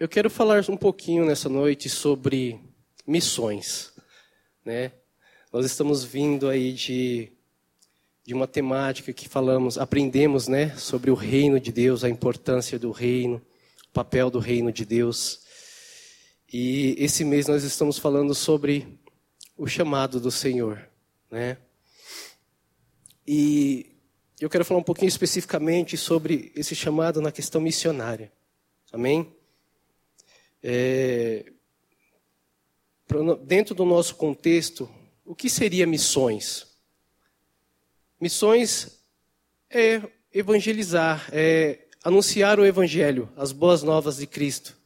Eu quero falar um pouquinho nessa noite sobre missões, né? Nós estamos vindo aí de de uma temática que falamos, aprendemos, né, sobre o reino de Deus, a importância do reino, o papel do reino de Deus. E esse mês nós estamos falando sobre o chamado do Senhor, né? E eu quero falar um pouquinho especificamente sobre esse chamado na questão missionária. Amém? É, dentro do nosso contexto, o que seria missões? Missões é evangelizar, é anunciar o evangelho, as boas novas de Cristo.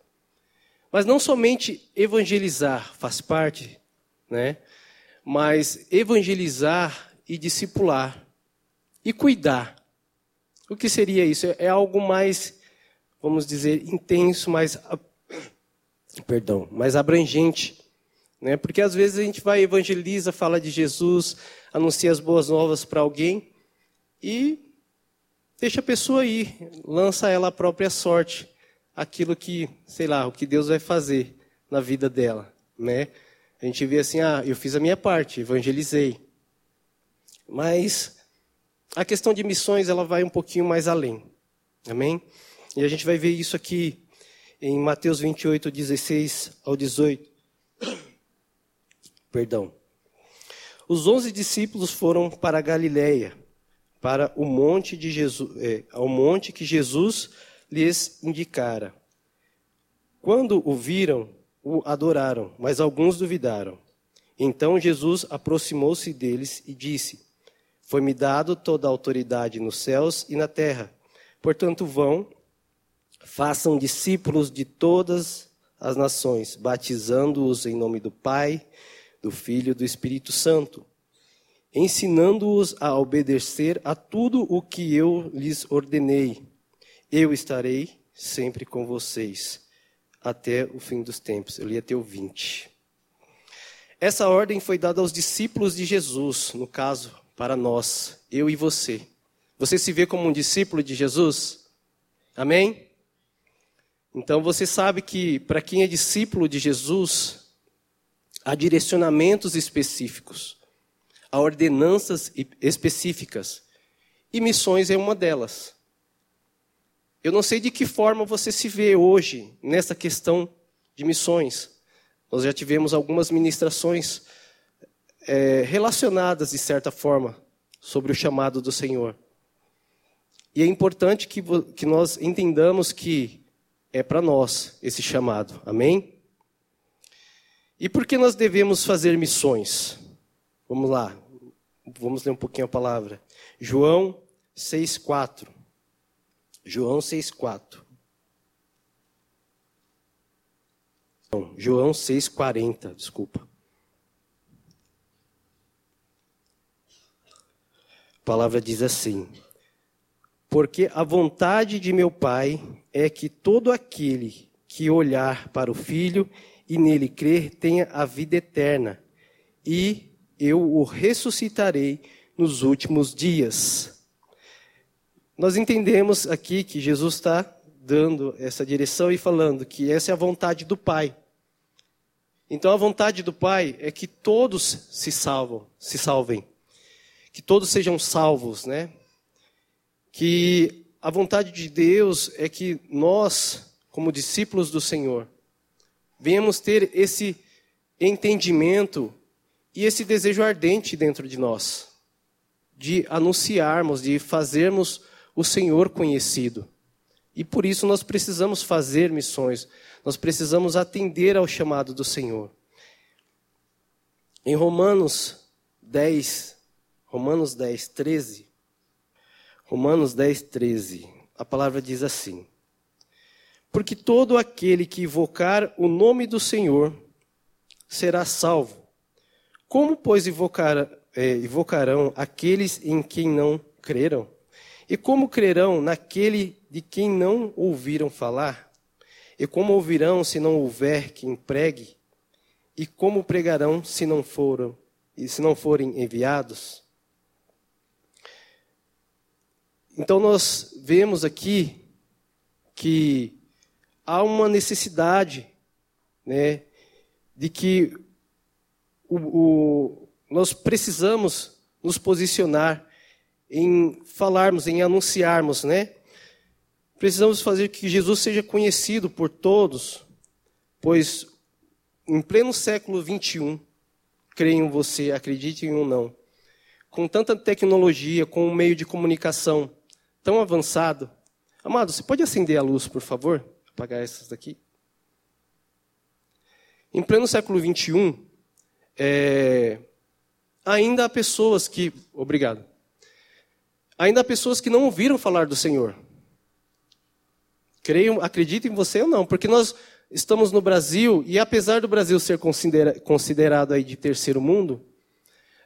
Mas não somente evangelizar faz parte, né? Mas evangelizar e discipular e cuidar. O que seria isso? É algo mais, vamos dizer, intenso, mais perdão, mais abrangente. Né? Porque às vezes a gente vai evangeliza, fala de Jesus, anuncia as boas novas para alguém e deixa a pessoa ir, lança ela a própria sorte, aquilo que, sei lá, o que Deus vai fazer na vida dela, né? A gente vê assim, ah, eu fiz a minha parte, evangelizei. Mas a questão de missões, ela vai um pouquinho mais além. Amém? E a gente vai ver isso aqui em Mateus 28, 16 ao 18. Perdão. Os onze discípulos foram para a Galiléia, para o monte de Jesus, é, ao monte que Jesus lhes indicara. Quando o viram, o adoraram, mas alguns duvidaram. Então Jesus aproximou-se deles e disse: Foi-me dado toda a autoridade nos céus e na terra. Portanto, vão Façam discípulos de todas as nações, batizando-os em nome do Pai, do Filho e do Espírito Santo, ensinando-os a obedecer a tudo o que eu lhes ordenei. Eu estarei sempre com vocês até o fim dos tempos. Eu li até o 20. Essa ordem foi dada aos discípulos de Jesus, no caso, para nós, eu e você. Você se vê como um discípulo de Jesus? Amém? Então você sabe que para quem é discípulo de Jesus, há direcionamentos específicos, há ordenanças específicas, e missões é uma delas. Eu não sei de que forma você se vê hoje nessa questão de missões. Nós já tivemos algumas ministrações é, relacionadas, de certa forma, sobre o chamado do Senhor. E é importante que, que nós entendamos que é para nós esse chamado. Amém? E por que nós devemos fazer missões? Vamos lá. Vamos ler um pouquinho a palavra. João 6:4. João 6:4. Não, João 6:40, desculpa. A palavra diz assim: Porque a vontade de meu Pai é que todo aquele que olhar para o Filho e nele crer tenha a vida eterna, e eu o ressuscitarei nos últimos dias. Nós entendemos aqui que Jesus está dando essa direção e falando que essa é a vontade do Pai. Então a vontade do Pai é que todos se salvam, se salvem, que todos sejam salvos, né? Que a vontade de Deus é que nós, como discípulos do Senhor, venhamos ter esse entendimento e esse desejo ardente dentro de nós, de anunciarmos, de fazermos o Senhor conhecido. E por isso nós precisamos fazer missões, nós precisamos atender ao chamado do Senhor. Em Romanos 10, Romanos 10, 13, Romanos 10, 13. A palavra diz assim: Porque todo aquele que invocar o nome do Senhor será salvo. Como, pois, invocar, é, invocarão aqueles em quem não creram? E como crerão naquele de quem não ouviram falar? E como ouvirão se não houver quem pregue? E como pregarão se não foram e se não forem enviados? Então nós vemos aqui que há uma necessidade, né, de que o, o, nós precisamos nos posicionar em falarmos, em anunciarmos, né? Precisamos fazer que Jesus seja conhecido por todos, pois em pleno século 21, creiam você, acreditem ou não, com tanta tecnologia, com um meio de comunicação tão avançado. Amado, você pode acender a luz, por favor? Apagar essas daqui. Em pleno século 21, é, ainda há pessoas que. Obrigado. Ainda há pessoas que não ouviram falar do Senhor. Creio, acredito em você ou não, porque nós estamos no Brasil e apesar do Brasil ser considera, considerado aí de terceiro mundo,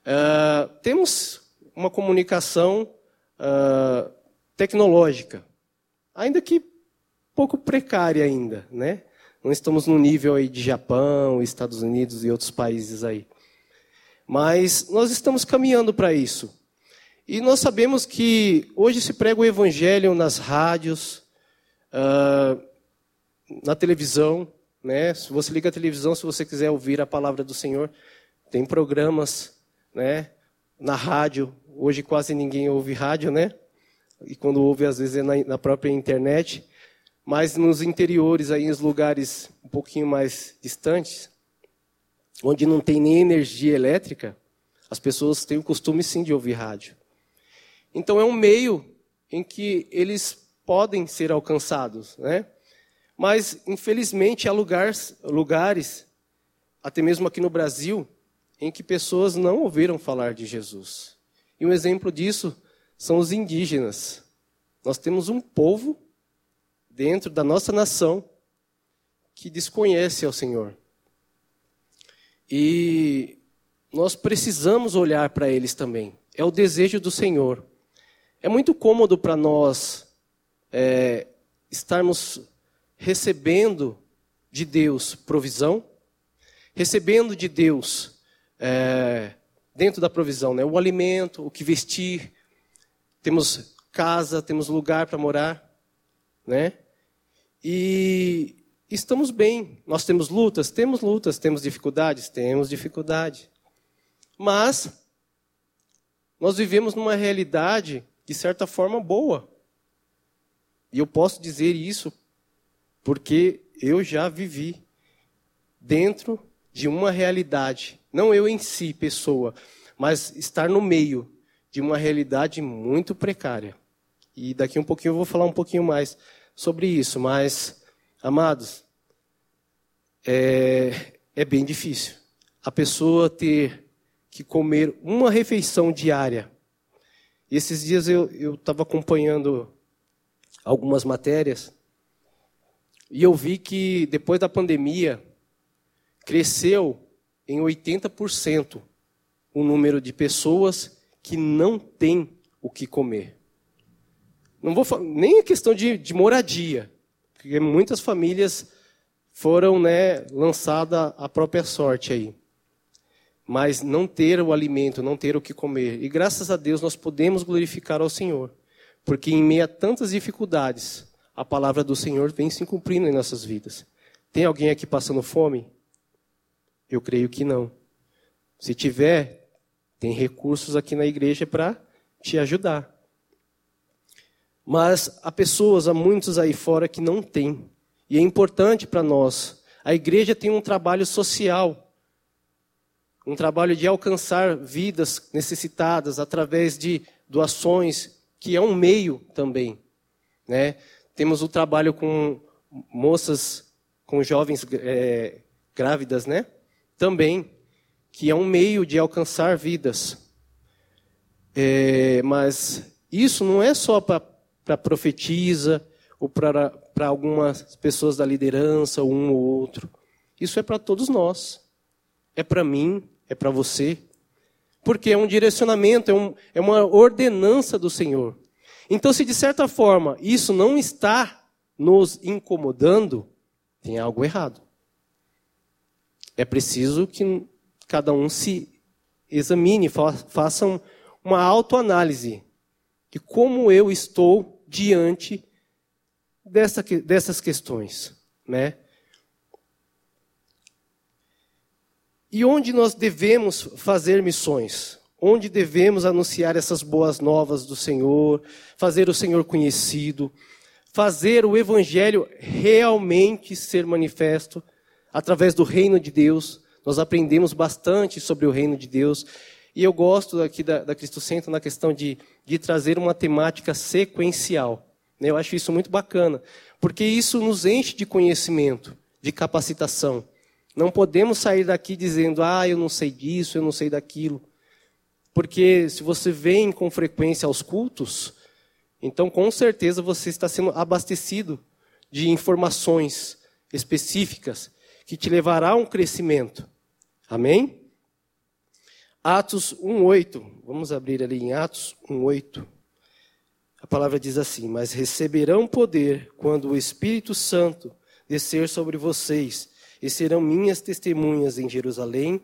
uh, temos uma comunicação uh, tecnológica, ainda que pouco precária ainda, né? Não estamos no nível aí de Japão, Estados Unidos e outros países aí. Mas nós estamos caminhando para isso. E nós sabemos que hoje se prega o evangelho nas rádios, uh, na televisão. Né? Se você liga a televisão, se você quiser ouvir a palavra do Senhor, tem programas né? na rádio. Hoje quase ninguém ouve rádio, né? E quando ouve, às vezes é na, na própria internet. Mas nos interiores, aí, nos lugares um pouquinho mais distantes, onde não tem nem energia elétrica, as pessoas têm o costume sim de ouvir rádio. Então é um meio em que eles podem ser alcançados, né? Mas infelizmente há lugares, lugares, até mesmo aqui no Brasil, em que pessoas não ouviram falar de Jesus. E um exemplo disso são os indígenas. Nós temos um povo dentro da nossa nação que desconhece ao Senhor. E nós precisamos olhar para eles também. É o desejo do Senhor. É muito cômodo para nós é, estarmos recebendo de Deus provisão, recebendo de Deus é, dentro da provisão, né, o alimento, o que vestir, temos casa, temos lugar para morar, né? E estamos bem. Nós temos lutas? Temos lutas. Temos dificuldades? Temos dificuldade. Mas nós vivemos numa realidade, de certa forma, boa. E eu posso dizer isso porque eu já vivi dentro de uma realidade, não eu em si, pessoa, mas estar no meio de uma realidade muito precária. E daqui um pouquinho eu vou falar um pouquinho mais sobre isso, mas, amados, é, é bem difícil. A pessoa ter que comer uma refeição diária. E esses dias eu estava acompanhando algumas matérias e eu vi que depois da pandemia cresceu em 80% o número de pessoas que não têm o que comer. Não vou nem a questão de, de moradia, porque muitas famílias foram né, lançadas à própria sorte aí. Mas não ter o alimento, não ter o que comer. E graças a Deus nós podemos glorificar ao Senhor. Porque em meio a tantas dificuldades, a palavra do Senhor vem se cumprindo em nossas vidas. Tem alguém aqui passando fome? Eu creio que não. Se tiver, tem recursos aqui na igreja para te ajudar. Mas há pessoas, há muitos aí fora que não têm. E é importante para nós. A igreja tem um trabalho social, um trabalho de alcançar vidas necessitadas através de doações, que é um meio também. Né? Temos o trabalho com moças, com jovens é, grávidas, né? Também, que é um meio de alcançar vidas. É, mas isso não é só para profetisa ou para para algumas pessoas da liderança, um ou outro. Isso é para todos nós. É para mim, é para você. Porque é um direcionamento, é, um, é uma ordenança do Senhor. Então, se de certa forma isso não está nos incomodando, tem algo errado. É preciso que cada um se examine, faça uma autoanálise de como eu estou diante dessa, dessas questões, né? E onde nós devemos fazer missões? Onde devemos anunciar essas boas novas do Senhor, fazer o Senhor conhecido, fazer o Evangelho realmente ser manifesto através do reino de Deus. Nós aprendemos bastante sobre o reino de Deus. E eu gosto aqui da, da Cristo Centro na questão de, de trazer uma temática sequencial. Eu acho isso muito bacana, porque isso nos enche de conhecimento, de capacitação. Não podemos sair daqui dizendo, ah, eu não sei disso, eu não sei daquilo. Porque se você vem com frequência aos cultos, então com certeza você está sendo abastecido de informações específicas que te levará a um crescimento. Amém? Atos 1:8. Vamos abrir ali em Atos 1:8. A palavra diz assim: "Mas receberão poder quando o Espírito Santo descer sobre vocês, e serão minhas testemunhas em Jerusalém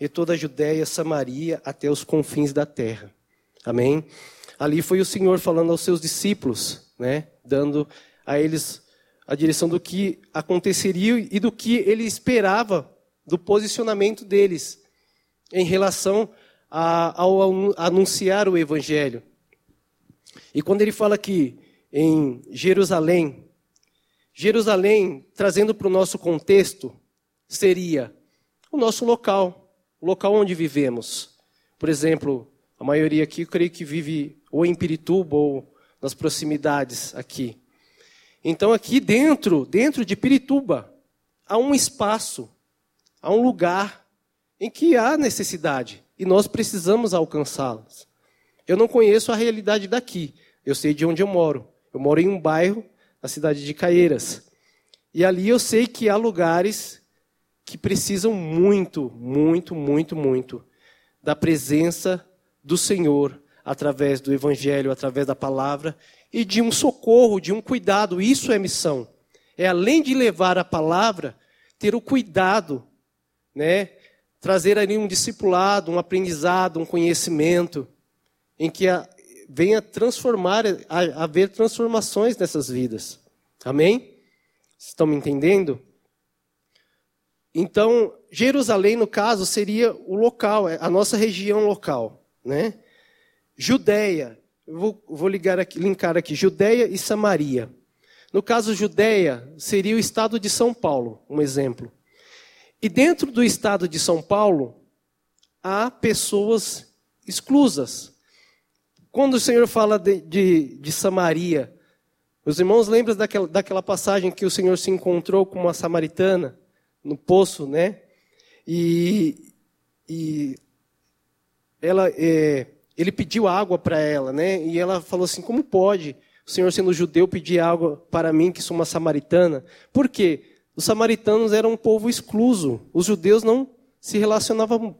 e toda a Judéia, Samaria, até os confins da terra." Amém. Ali foi o Senhor falando aos seus discípulos, né, dando a eles a direção do que aconteceria e do que ele esperava do posicionamento deles em relação a, ao anunciar o evangelho. E quando ele fala aqui em Jerusalém, Jerusalém, trazendo para o nosso contexto, seria o nosso local, o local onde vivemos. Por exemplo, a maioria aqui, eu creio que vive ou em Pirituba ou nas proximidades aqui. Então, aqui dentro, dentro de Pirituba, há um espaço, há um lugar em que há necessidade e nós precisamos alcançá-las. Eu não conheço a realidade daqui, eu sei de onde eu moro. Eu moro em um bairro, na cidade de Caieiras. E ali eu sei que há lugares que precisam muito, muito, muito, muito da presença do Senhor através do Evangelho, através da palavra e de um socorro, de um cuidado. Isso é missão. É além de levar a palavra, ter o cuidado, né? Trazer ali um discipulado, um aprendizado, um conhecimento, em que a, venha transformar, a, haver transformações nessas vidas. Amém? Estão me entendendo? Então, Jerusalém, no caso, seria o local, é a nossa região local. Né? Judéia, vou, vou ligar aqui, linkar aqui, Judéia e Samaria. No caso, Judéia seria o estado de São Paulo, um exemplo. E dentro do estado de São Paulo, há pessoas exclusas. Quando o Senhor fala de, de, de Samaria, os irmãos lembram daquela, daquela passagem que o Senhor se encontrou com uma samaritana no poço, né? E, e ela, é, ele pediu água para ela, né? E ela falou assim: como pode o Senhor, sendo judeu, pedir água para mim, que sou uma samaritana? Por quê? Os samaritanos eram um povo excluso. Os judeus não se relacionavam,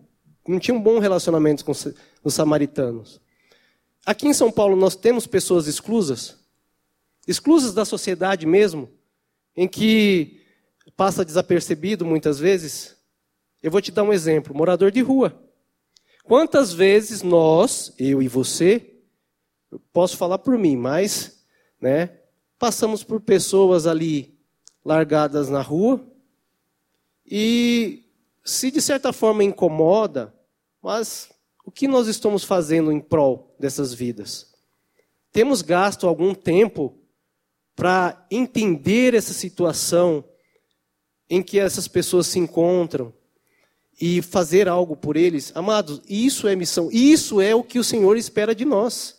não tinham bom relacionamento com os samaritanos. Aqui em São Paulo nós temos pessoas exclusas, exclusas da sociedade mesmo, em que passa desapercebido muitas vezes. Eu vou te dar um exemplo: morador de rua. Quantas vezes nós, eu e você, posso falar por mim, mas, né, passamos por pessoas ali largadas na rua e se de certa forma incomoda, mas o que nós estamos fazendo em prol dessas vidas? Temos gasto algum tempo para entender essa situação em que essas pessoas se encontram, e fazer algo por eles, amados, isso é missão, isso é o que o Senhor espera de nós.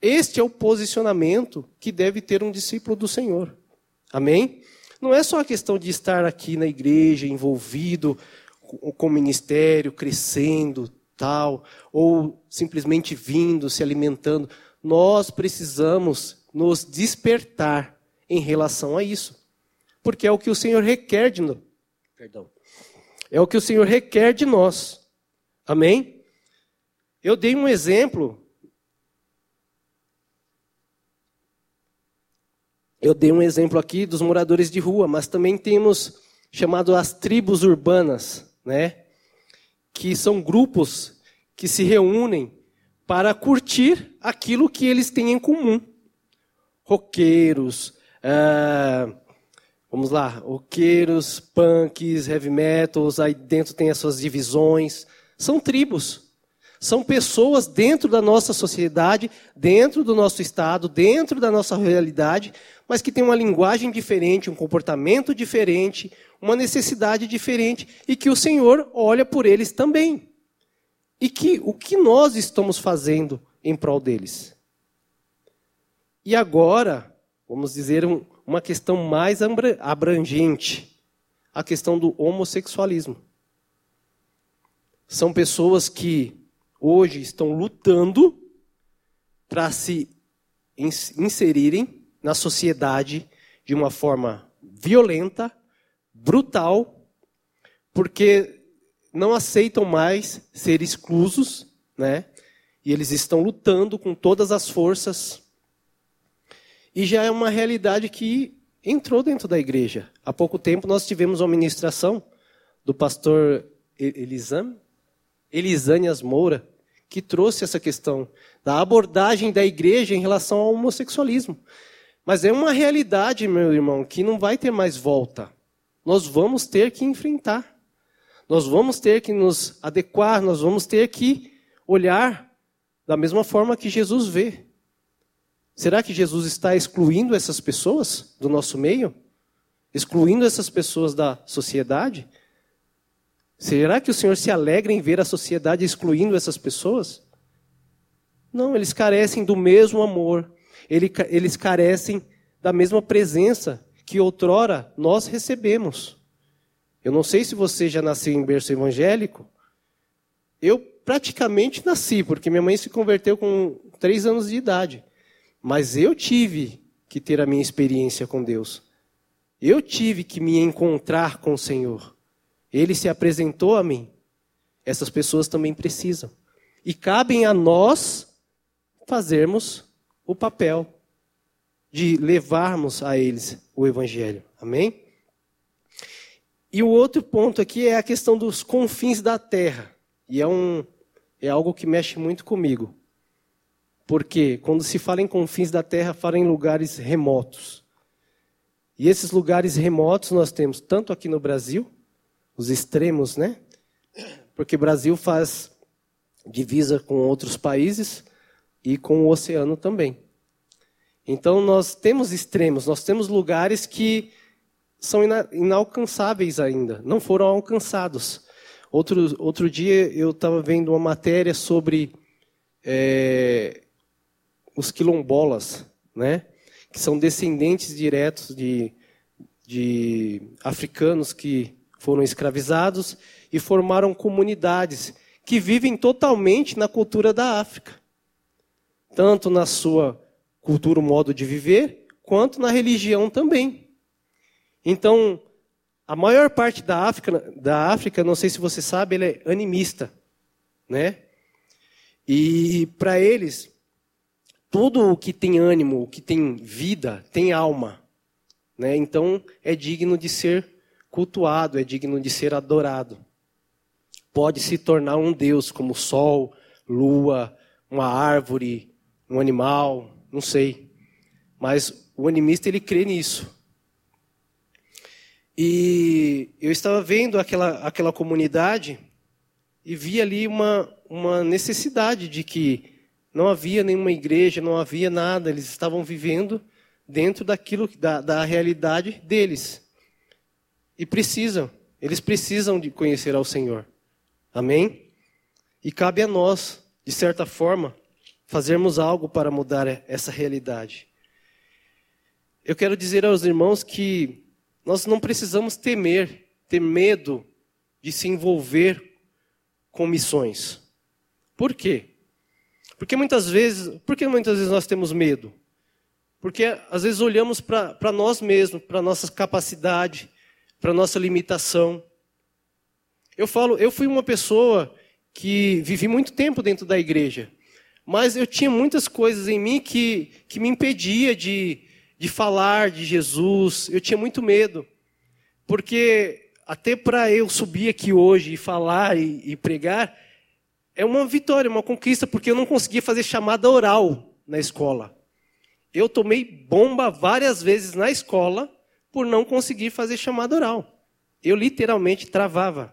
Este é o posicionamento que deve ter um discípulo do Senhor. Amém? Não é só a questão de estar aqui na igreja, envolvido com o ministério, crescendo, tal, ou simplesmente vindo, se alimentando. Nós precisamos nos despertar em relação a isso. Porque é o que o Senhor requer de nós. Perdão. É o que o Senhor requer de nós. Amém? Eu dei um exemplo. Eu dei um exemplo aqui dos moradores de rua, mas também temos chamado as tribos urbanas, né? Que são grupos que se reúnem para curtir aquilo que eles têm em comum. Roqueiros, ah, vamos lá, roqueiros, punks, heavy metals, aí dentro tem as suas divisões. São tribos. São pessoas dentro da nossa sociedade, dentro do nosso estado, dentro da nossa realidade, mas que têm uma linguagem diferente, um comportamento diferente, uma necessidade diferente e que o Senhor olha por eles também. E que o que nós estamos fazendo em prol deles? E agora, vamos dizer um, uma questão mais abrangente, a questão do homossexualismo. São pessoas que hoje estão lutando para se inserirem na sociedade de uma forma violenta, brutal, porque não aceitam mais ser exclusos, né? E eles estão lutando com todas as forças. E já é uma realidade que entrou dentro da igreja. Há pouco tempo nós tivemos uma ministração do pastor Elisam, Elisânias Moura, que trouxe essa questão da abordagem da igreja em relação ao homossexualismo. Mas é uma realidade, meu irmão, que não vai ter mais volta nós vamos ter que enfrentar. Nós vamos ter que nos adequar, nós vamos ter que olhar da mesma forma que Jesus vê. Será que Jesus está excluindo essas pessoas do nosso meio? Excluindo essas pessoas da sociedade? Será que o Senhor se alegra em ver a sociedade excluindo essas pessoas? Não, eles carecem do mesmo amor, eles carecem da mesma presença que outrora nós recebemos. Eu não sei se você já nasceu em berço evangélico. Eu praticamente nasci, porque minha mãe se converteu com três anos de idade. Mas eu tive que ter a minha experiência com Deus. Eu tive que me encontrar com o Senhor. Ele se apresentou a mim. Essas pessoas também precisam. E cabem a nós fazermos o papel de levarmos a eles o Evangelho. Amém? E o outro ponto aqui é a questão dos confins da terra. E é, um, é algo que mexe muito comigo. Porque quando se fala em confins da terra, fala em lugares remotos. E esses lugares remotos nós temos tanto aqui no Brasil, os extremos, né? Porque o Brasil faz divisa com outros países e com o oceano também. Então nós temos extremos, nós temos lugares que são ina inalcançáveis ainda, não foram alcançados. Outro, outro dia eu estava vendo uma matéria sobre é, os quilombolas, né? que são descendentes diretos de, de africanos que foram escravizados e formaram comunidades que vivem totalmente na cultura da África, tanto na sua cultura, modo de viver, quanto na religião também. Então, a maior parte da África, da África, não sei se você sabe, ela é animista, né? E para eles, tudo o que tem ânimo, o que tem vida, tem alma, né? Então é digno de ser cultuado, é digno de ser adorado. Pode se tornar um deus como sol, lua, uma árvore, um animal, não sei. Mas o animista ele crê nisso. E eu estava vendo aquela, aquela comunidade e vi ali uma, uma necessidade de que não havia nenhuma igreja, não havia nada, eles estavam vivendo dentro daquilo da, da realidade deles. E precisam, eles precisam de conhecer ao Senhor. Amém? E cabe a nós, de certa forma, fazermos algo para mudar essa realidade. Eu quero dizer aos irmãos que nós não precisamos temer, ter medo de se envolver com missões. Por quê? Porque muitas vezes, por que muitas vezes nós temos medo? Porque às vezes olhamos para nós mesmos, para nossa capacidade, para nossa limitação. Eu falo, eu fui uma pessoa que vivi muito tempo dentro da igreja, mas eu tinha muitas coisas em mim que, que me impedia de, de falar de Jesus. Eu tinha muito medo, porque até para eu subir aqui hoje e falar e, e pregar, é uma vitória, uma conquista, porque eu não conseguia fazer chamada oral na escola. Eu tomei bomba várias vezes na escola por não conseguir fazer chamada oral. Eu literalmente travava.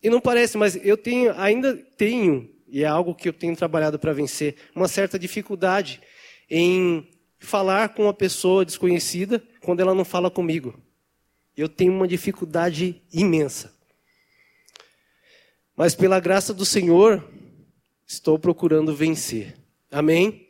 E não parece, mas eu tenho, ainda tenho, e é algo que eu tenho trabalhado para vencer, uma certa dificuldade em falar com uma pessoa desconhecida quando ela não fala comigo. Eu tenho uma dificuldade imensa. Mas pela graça do Senhor, estou procurando vencer. Amém?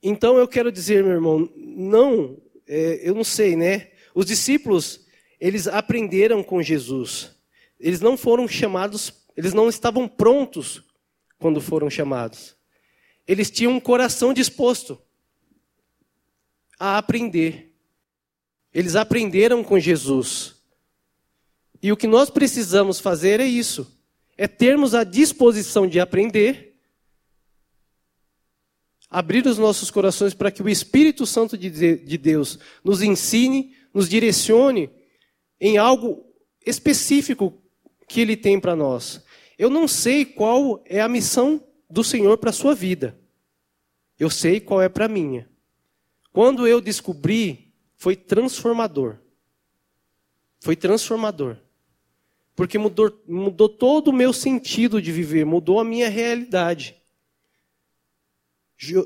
Então eu quero dizer, meu irmão, não, é, eu não sei, né? Os discípulos, eles aprenderam com Jesus. Eles não foram chamados, eles não estavam prontos quando foram chamados. Eles tinham um coração disposto a aprender. Eles aprenderam com Jesus. E o que nós precisamos fazer é isso: é termos a disposição de aprender, abrir os nossos corações para que o Espírito Santo de Deus nos ensine, nos direcione em algo específico que Ele tem para nós. Eu não sei qual é a missão do Senhor para a sua vida. Eu sei qual é para a minha. Quando eu descobri, foi transformador. Foi transformador. Porque mudou, mudou todo o meu sentido de viver, mudou a minha realidade.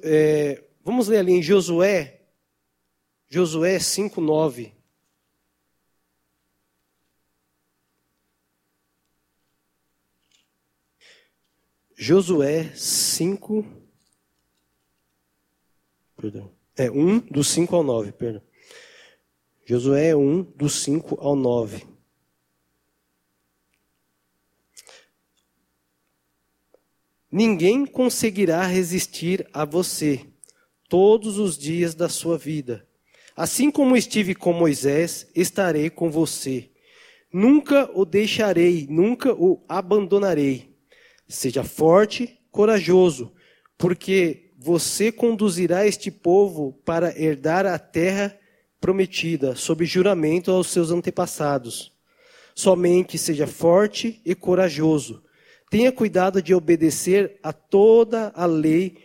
É, vamos ler ali em Josué, Josué 5,9. Josué 5. Perdão. É 1 do 5 ao 9, perdão. Josué 1 do 5 ao 9. Ninguém conseguirá resistir a você todos os dias da sua vida. Assim como estive com Moisés, estarei com você. Nunca o deixarei, nunca o abandonarei. Seja forte, corajoso, porque você conduzirá este povo para herdar a terra prometida, sob juramento aos seus antepassados. Somente seja forte e corajoso Tenha cuidado de obedecer a toda a lei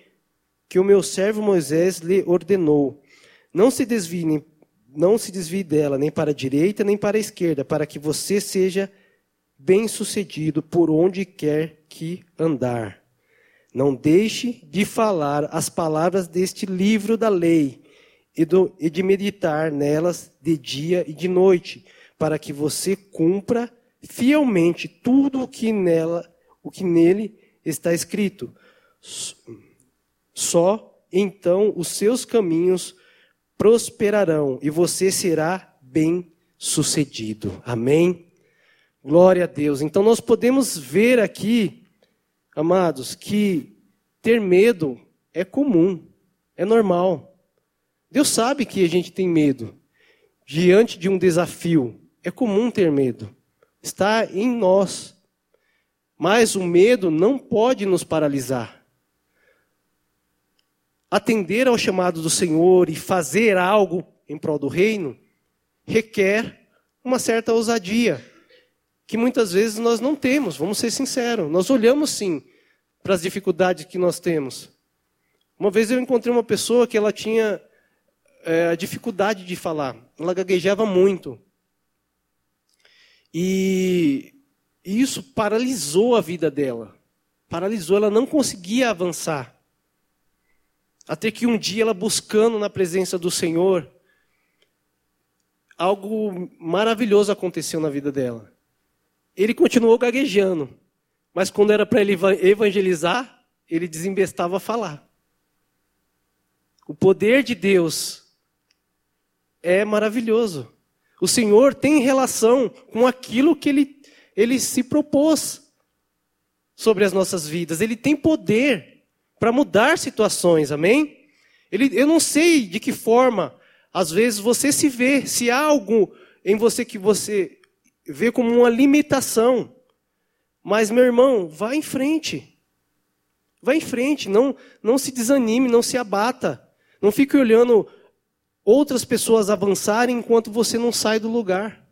que o meu servo Moisés lhe ordenou. Não se desvie, não se desvie dela, nem para a direita, nem para a esquerda, para que você seja bem-sucedido por onde quer que andar. Não deixe de falar as palavras deste livro da lei e, do, e de meditar nelas de dia e de noite, para que você cumpra fielmente tudo o que nela o que nele está escrito. Só então os seus caminhos prosperarão e você será bem sucedido. Amém? Glória a Deus. Então nós podemos ver aqui, amados, que ter medo é comum, é normal. Deus sabe que a gente tem medo. Diante de um desafio, é comum ter medo. Está em nós. Mas o medo não pode nos paralisar. Atender ao chamado do Senhor e fazer algo em prol do reino requer uma certa ousadia, que muitas vezes nós não temos, vamos ser sinceros. Nós olhamos sim para as dificuldades que nós temos. Uma vez eu encontrei uma pessoa que ela tinha é, dificuldade de falar, ela gaguejava muito. E e isso paralisou a vida dela. Paralisou, ela não conseguia avançar. Até que um dia ela buscando na presença do Senhor, algo maravilhoso aconteceu na vida dela. Ele continuou gaguejando, mas quando era para ele evangelizar, ele desembestava a falar. O poder de Deus é maravilhoso. O Senhor tem relação com aquilo que ele ele se propôs sobre as nossas vidas. Ele tem poder para mudar situações, amém? Ele, eu não sei de que forma, às vezes, você se vê, se há algo em você que você vê como uma limitação. Mas, meu irmão, vá em frente. Vá em frente, não, não se desanime, não se abata. Não fique olhando outras pessoas avançarem enquanto você não sai do lugar.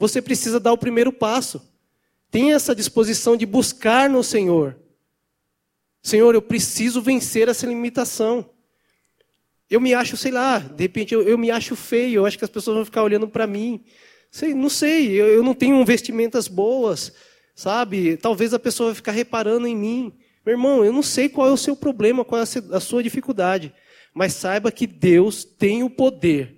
Você precisa dar o primeiro passo. Tenha essa disposição de buscar no Senhor. Senhor, eu preciso vencer essa limitação. Eu me acho, sei lá, de repente eu, eu me acho feio, eu acho que as pessoas vão ficar olhando para mim. Sei, não sei, eu, eu não tenho vestimentas boas, sabe? Talvez a pessoa vai ficar reparando em mim. Meu irmão, eu não sei qual é o seu problema, qual é a sua dificuldade, mas saiba que Deus tem o poder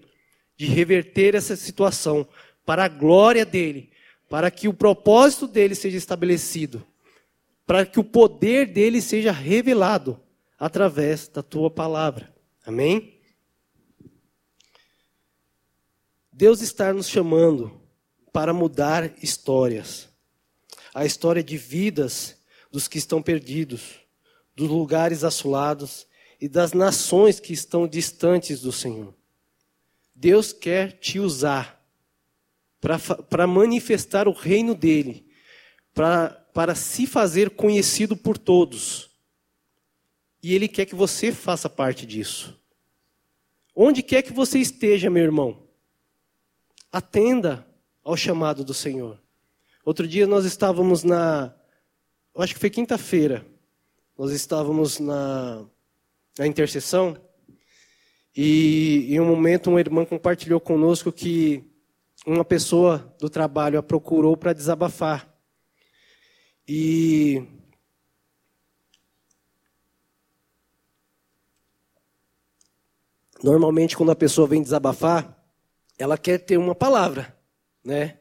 de reverter essa situação para a glória dele, para que o propósito dele seja estabelecido, para que o poder dele seja revelado através da tua palavra. Amém? Deus está nos chamando para mudar histórias. A história de vidas dos que estão perdidos, dos lugares assolados e das nações que estão distantes do Senhor. Deus quer te usar para manifestar o reino dele, para se fazer conhecido por todos. E ele quer que você faça parte disso. Onde quer que você esteja, meu irmão, atenda ao chamado do Senhor. Outro dia nós estávamos na. Acho que foi quinta-feira. Nós estávamos na, na intercessão. E em um momento uma irmã compartilhou conosco que uma pessoa do trabalho a procurou para desabafar. E normalmente quando a pessoa vem desabafar, ela quer ter uma palavra, né?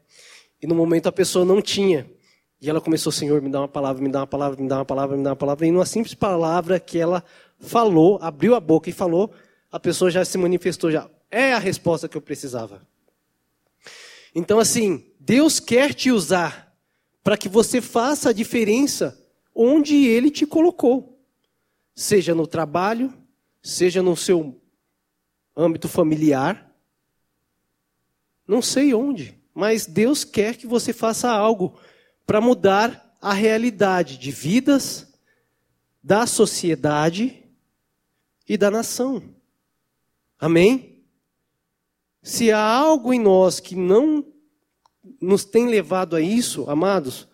E no momento a pessoa não tinha. E ela começou, Senhor, me dá uma palavra, me dá uma palavra, me dá uma palavra, me dá uma palavra. E numa simples palavra que ela falou, abriu a boca e falou, a pessoa já se manifestou já. É a resposta que eu precisava. Então, assim, Deus quer te usar para que você faça a diferença onde Ele te colocou. Seja no trabalho, seja no seu âmbito familiar. Não sei onde, mas Deus quer que você faça algo para mudar a realidade de vidas, da sociedade e da nação. Amém? Se há algo em nós que não nos tem levado a isso, amados,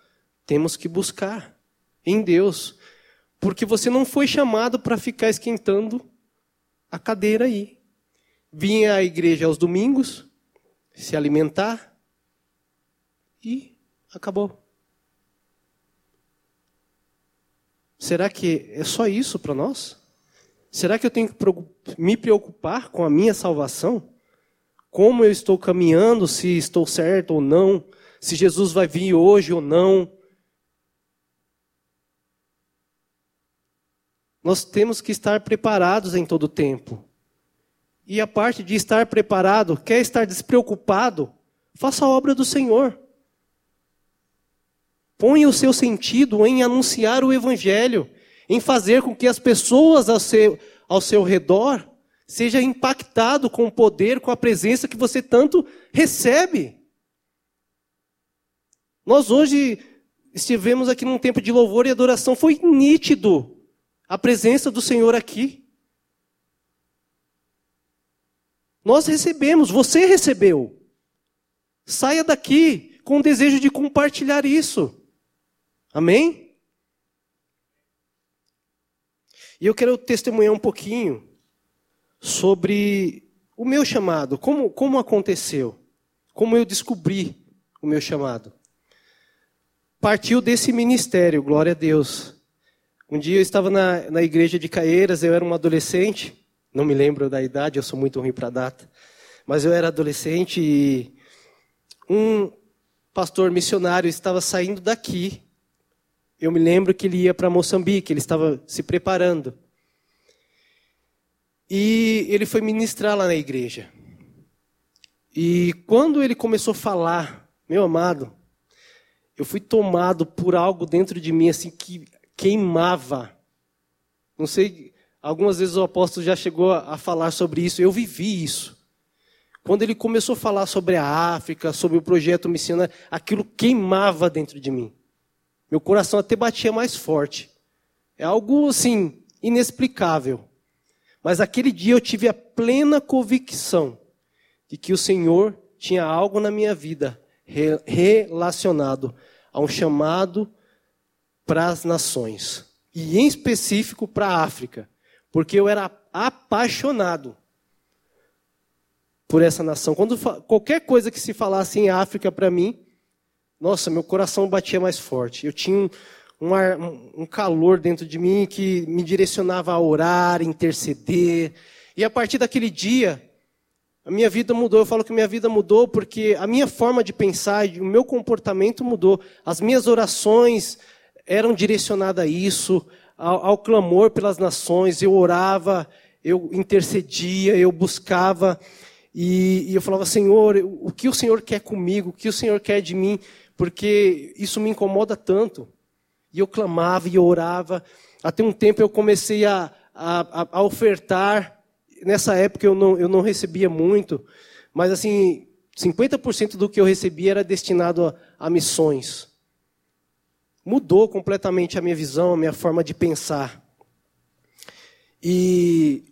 temos que buscar em Deus. Porque você não foi chamado para ficar esquentando a cadeira aí. Vinha à igreja aos domingos, se alimentar e acabou. Será que é só isso para nós? Será que eu tenho que me preocupar com a minha salvação? Como eu estou caminhando, se estou certo ou não, se Jesus vai vir hoje ou não. Nós temos que estar preparados em todo tempo. E a parte de estar preparado, quer estar despreocupado, faça a obra do Senhor. Ponha o seu sentido em anunciar o Evangelho, em fazer com que as pessoas ao seu, ao seu redor Seja impactado com o poder, com a presença que você tanto recebe. Nós hoje estivemos aqui num tempo de louvor e adoração, foi nítido a presença do Senhor aqui. Nós recebemos, você recebeu. Saia daqui com o desejo de compartilhar isso. Amém? E eu quero testemunhar um pouquinho sobre o meu chamado, como, como aconteceu, como eu descobri o meu chamado. Partiu desse ministério, glória a Deus. Um dia eu estava na, na igreja de Caeiras, eu era um adolescente, não me lembro da idade, eu sou muito ruim para data, mas eu era adolescente e um pastor missionário estava saindo daqui. Eu me lembro que ele ia para Moçambique, ele estava se preparando. E ele foi ministrar lá na igreja. E quando ele começou a falar, meu amado, eu fui tomado por algo dentro de mim assim que queimava. Não sei, algumas vezes o apóstolo já chegou a falar sobre isso, eu vivi isso. Quando ele começou a falar sobre a África, sobre o projeto missionário, aquilo queimava dentro de mim. Meu coração até batia mais forte. É algo assim inexplicável. Mas aquele dia eu tive a plena convicção de que o Senhor tinha algo na minha vida relacionado a um chamado para as nações, e em específico para a África, porque eu era apaixonado por essa nação. Quando qualquer coisa que se falasse em África para mim, nossa, meu coração batia mais forte. Eu tinha um, ar, um calor dentro de mim que me direcionava a orar, interceder. E a partir daquele dia, a minha vida mudou. Eu falo que minha vida mudou porque a minha forma de pensar, o meu comportamento mudou. As minhas orações eram direcionadas a isso, ao, ao clamor pelas nações. Eu orava, eu intercedia, eu buscava. E, e, eu falava, Senhor, o que o Senhor quer comigo? O que o Senhor quer de mim? Porque isso me incomoda tanto. E eu clamava e eu orava. Até um tempo eu comecei a, a, a ofertar. Nessa época eu não, eu não recebia muito, mas assim, 50% do que eu recebia era destinado a, a missões. Mudou completamente a minha visão, a minha forma de pensar. E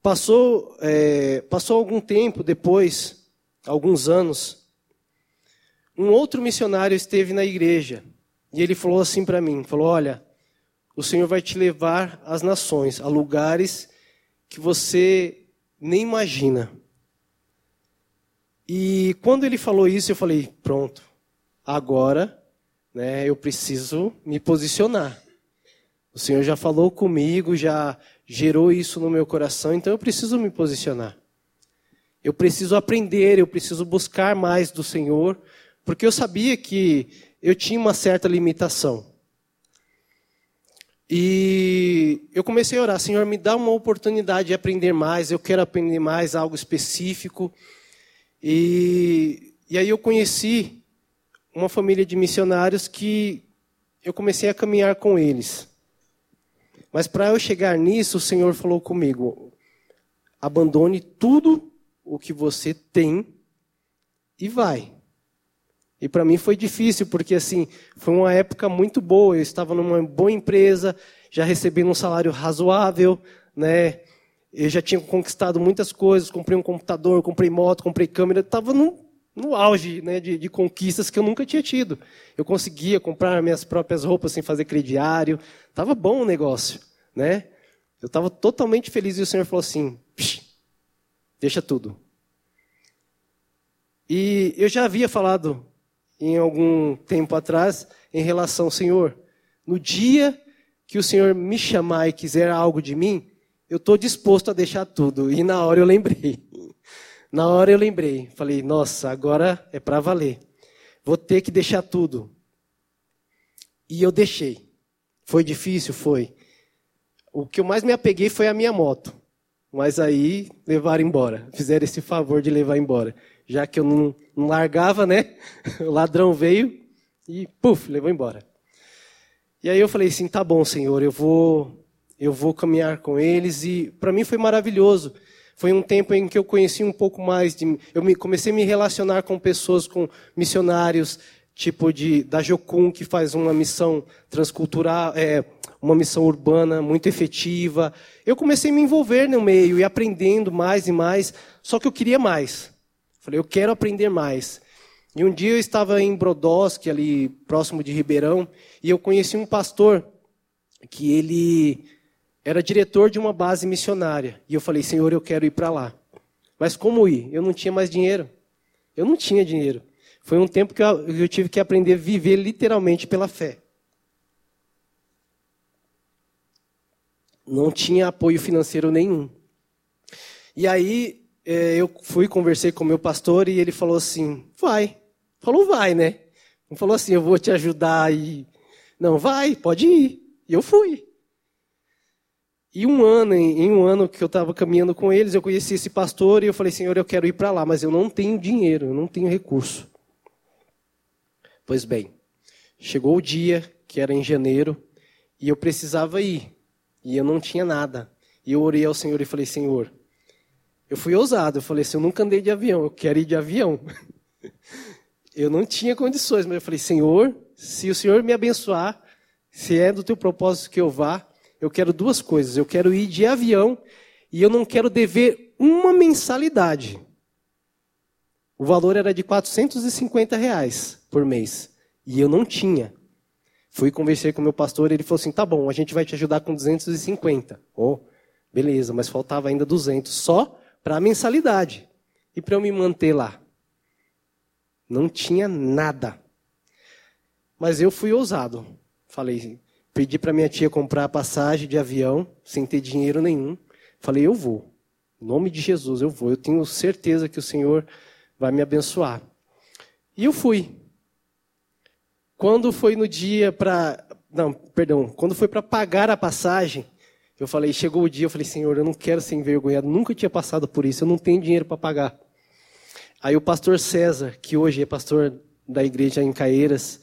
passou, é, passou algum tempo depois, alguns anos, um outro missionário esteve na igreja e ele falou assim para mim, falou: "Olha, o Senhor vai te levar às nações, a lugares que você nem imagina". E quando ele falou isso, eu falei: "Pronto. Agora, né, eu preciso me posicionar. O Senhor já falou comigo, já gerou isso no meu coração, então eu preciso me posicionar. Eu preciso aprender, eu preciso buscar mais do Senhor, porque eu sabia que eu tinha uma certa limitação. E eu comecei a orar, Senhor, me dá uma oportunidade de aprender mais, eu quero aprender mais algo específico. E, e aí eu conheci uma família de missionários que eu comecei a caminhar com eles. Mas para eu chegar nisso, o Senhor falou comigo: abandone tudo o que você tem e vai. E para mim foi difícil, porque assim, foi uma época muito boa. Eu estava numa boa empresa, já recebendo um salário razoável, né? Eu já tinha conquistado muitas coisas, comprei um computador, comprei moto, comprei câmera, estava no, no auge né, de, de, conquistas que eu nunca tinha tido. Eu conseguia comprar minhas próprias roupas sem fazer crediário, estava bom o negócio, né? Eu estava totalmente feliz e o Senhor falou assim: deixa tudo. E eu já havia falado em algum tempo atrás em relação ao Senhor. No dia que o Senhor me chamar e quiser algo de mim, eu estou disposto a deixar tudo. E na hora eu lembrei. Na hora eu lembrei. Falei, nossa, agora é para valer. Vou ter que deixar tudo. E eu deixei. Foi difícil? Foi. O que eu mais me apeguei foi a minha moto. Mas aí levaram embora. Fizeram esse favor de levar embora já que eu não, não largava, né? O ladrão veio e, puf, levou embora. E aí eu falei assim, tá bom, Senhor, eu vou eu vou caminhar com eles e para mim foi maravilhoso. Foi um tempo em que eu conheci um pouco mais de eu me, comecei a me relacionar com pessoas, com missionários, tipo de da Jocum que faz uma missão transcultural, é, uma missão urbana muito efetiva. Eu comecei a me envolver no meio e aprendendo mais e mais, só que eu queria mais. Falei, eu quero aprender mais. E um dia eu estava em Brodowski, ali próximo de Ribeirão, e eu conheci um pastor que ele era diretor de uma base missionária. E eu falei, Senhor, eu quero ir para lá. Mas como ir? Eu não tinha mais dinheiro. Eu não tinha dinheiro. Foi um tempo que eu, eu tive que aprender a viver literalmente pela fé. Não tinha apoio financeiro nenhum. E aí eu fui, conversei com o meu pastor e ele falou assim: vai. Falou, vai, né? Não falou assim, eu vou te ajudar e. Não, vai, pode ir. E eu fui. E um ano, em um ano que eu estava caminhando com eles, eu conheci esse pastor e eu falei, Senhor, eu quero ir para lá, mas eu não tenho dinheiro, eu não tenho recurso. Pois bem, chegou o dia, que era em janeiro, e eu precisava ir. E eu não tinha nada. E eu orei ao Senhor e falei: Senhor, eu fui ousado. Eu falei assim: eu nunca andei de avião, eu quero ir de avião. eu não tinha condições, mas eu falei: Senhor, se o Senhor me abençoar, se é do teu propósito que eu vá, eu quero duas coisas. Eu quero ir de avião e eu não quero dever uma mensalidade. O valor era de 450 reais por mês. E eu não tinha. Fui conversar com o meu pastor ele falou assim: tá bom, a gente vai te ajudar com 250. Oh, beleza, mas faltava ainda 200 só para a mensalidade. E para eu me manter lá. Não tinha nada. Mas eu fui ousado. Falei, pedi para minha tia comprar a passagem de avião, sem ter dinheiro nenhum. Falei, eu vou. Em nome de Jesus, eu vou. Eu tenho certeza que o Senhor vai me abençoar. E eu fui. Quando foi no dia para. Não, perdão. Quando foi para pagar a passagem, eu falei, chegou o dia, eu falei, Senhor, eu não quero ser envergonhado, nunca tinha passado por isso, eu não tenho dinheiro para pagar. Aí o pastor César, que hoje é pastor da igreja em Caeiras,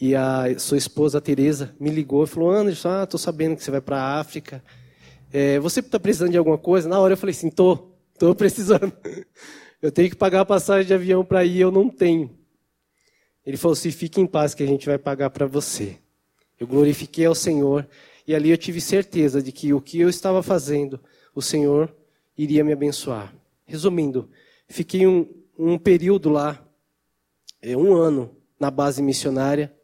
e a sua esposa Teresa me ligou e falou: Anderson, ah, tô sabendo que você vai para a África. É, você está precisando de alguma coisa? Na hora eu falei assim: tô, tô precisando. Eu tenho que pagar a passagem de avião para ir, eu não tenho. Ele falou assim: fique em paz que a gente vai pagar para você. Eu glorifiquei ao Senhor e ali eu tive certeza de que o que eu estava fazendo, o Senhor iria me abençoar. Resumindo, fiquei um, um período lá, é, um ano, na base missionária,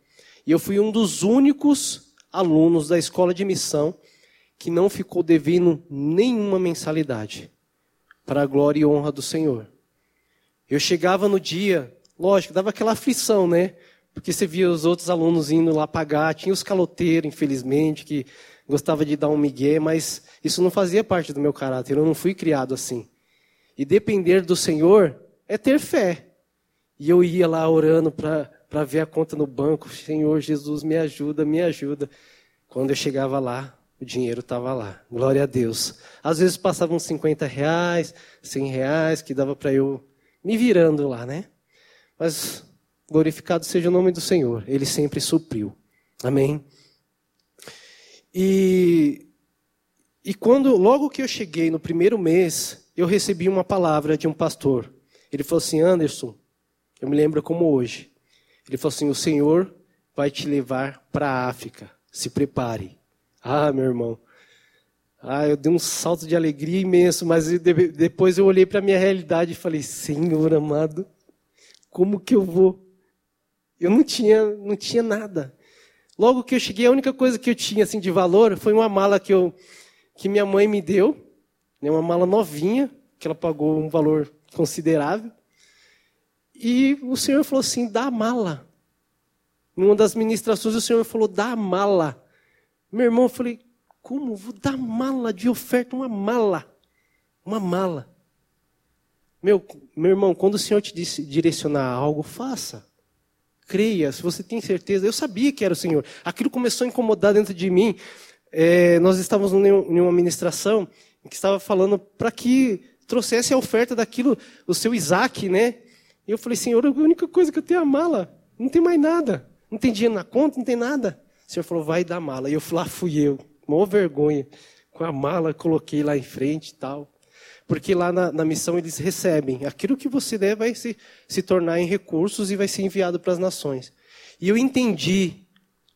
e eu fui um dos únicos alunos da escola de missão que não ficou devendo nenhuma mensalidade, para a glória e honra do Senhor. Eu chegava no dia, lógico, dava aquela aflição, né? Porque você via os outros alunos indo lá pagar, tinha os caloteiros, infelizmente, que gostava de dar um migué, mas isso não fazia parte do meu caráter, eu não fui criado assim. E depender do Senhor é ter fé. E eu ia lá orando para ver a conta no banco, Senhor Jesus, me ajuda, me ajuda. Quando eu chegava lá, o dinheiro estava lá. Glória a Deus. Às vezes passavam 50 reais, 100 reais, que dava para eu me virando lá, né? Mas glorificado seja o nome do Senhor, Ele sempre supriu. Amém? E, e quando, logo que eu cheguei no primeiro mês, eu recebi uma palavra de um pastor. Ele falou assim: Anderson, eu me lembro como hoje. Ele falou assim: O Senhor vai te levar para a África. Se prepare. Ah, meu irmão. Ah, eu dei um salto de alegria imenso, mas depois eu olhei para a minha realidade e falei: Senhor amado, como que eu vou? Eu não tinha, não tinha nada. Logo que eu cheguei, a única coisa que eu tinha assim de valor foi uma mala que eu que minha mãe me deu, né, uma mala novinha, que ela pagou um valor considerável. E o Senhor falou assim: dá a mala. Numa das ministrações, o Senhor falou: dá a mala. Meu irmão, eu falei: como? Vou dar mala de oferta, uma mala. Uma mala. Meu, meu irmão, quando o Senhor te direcionar a algo, faça. Creia, se você tem certeza. Eu sabia que era o Senhor. Aquilo começou a incomodar dentro de mim. É, nós estávamos em uma ministração que estava falando para que trouxesse a oferta daquilo, o seu Isaac, né? E eu falei, Senhor, a única coisa que eu tenho é a mala. Não tem mais nada. Não tem dinheiro na conta, não tem nada. O Senhor falou, vai dar mala. E eu lá fui eu maior vergonha. Com a mala, coloquei lá em frente e tal. Porque lá na, na, missão eles recebem. Aquilo que você der vai se, se tornar em recursos e vai ser enviado para as nações. E eu entendi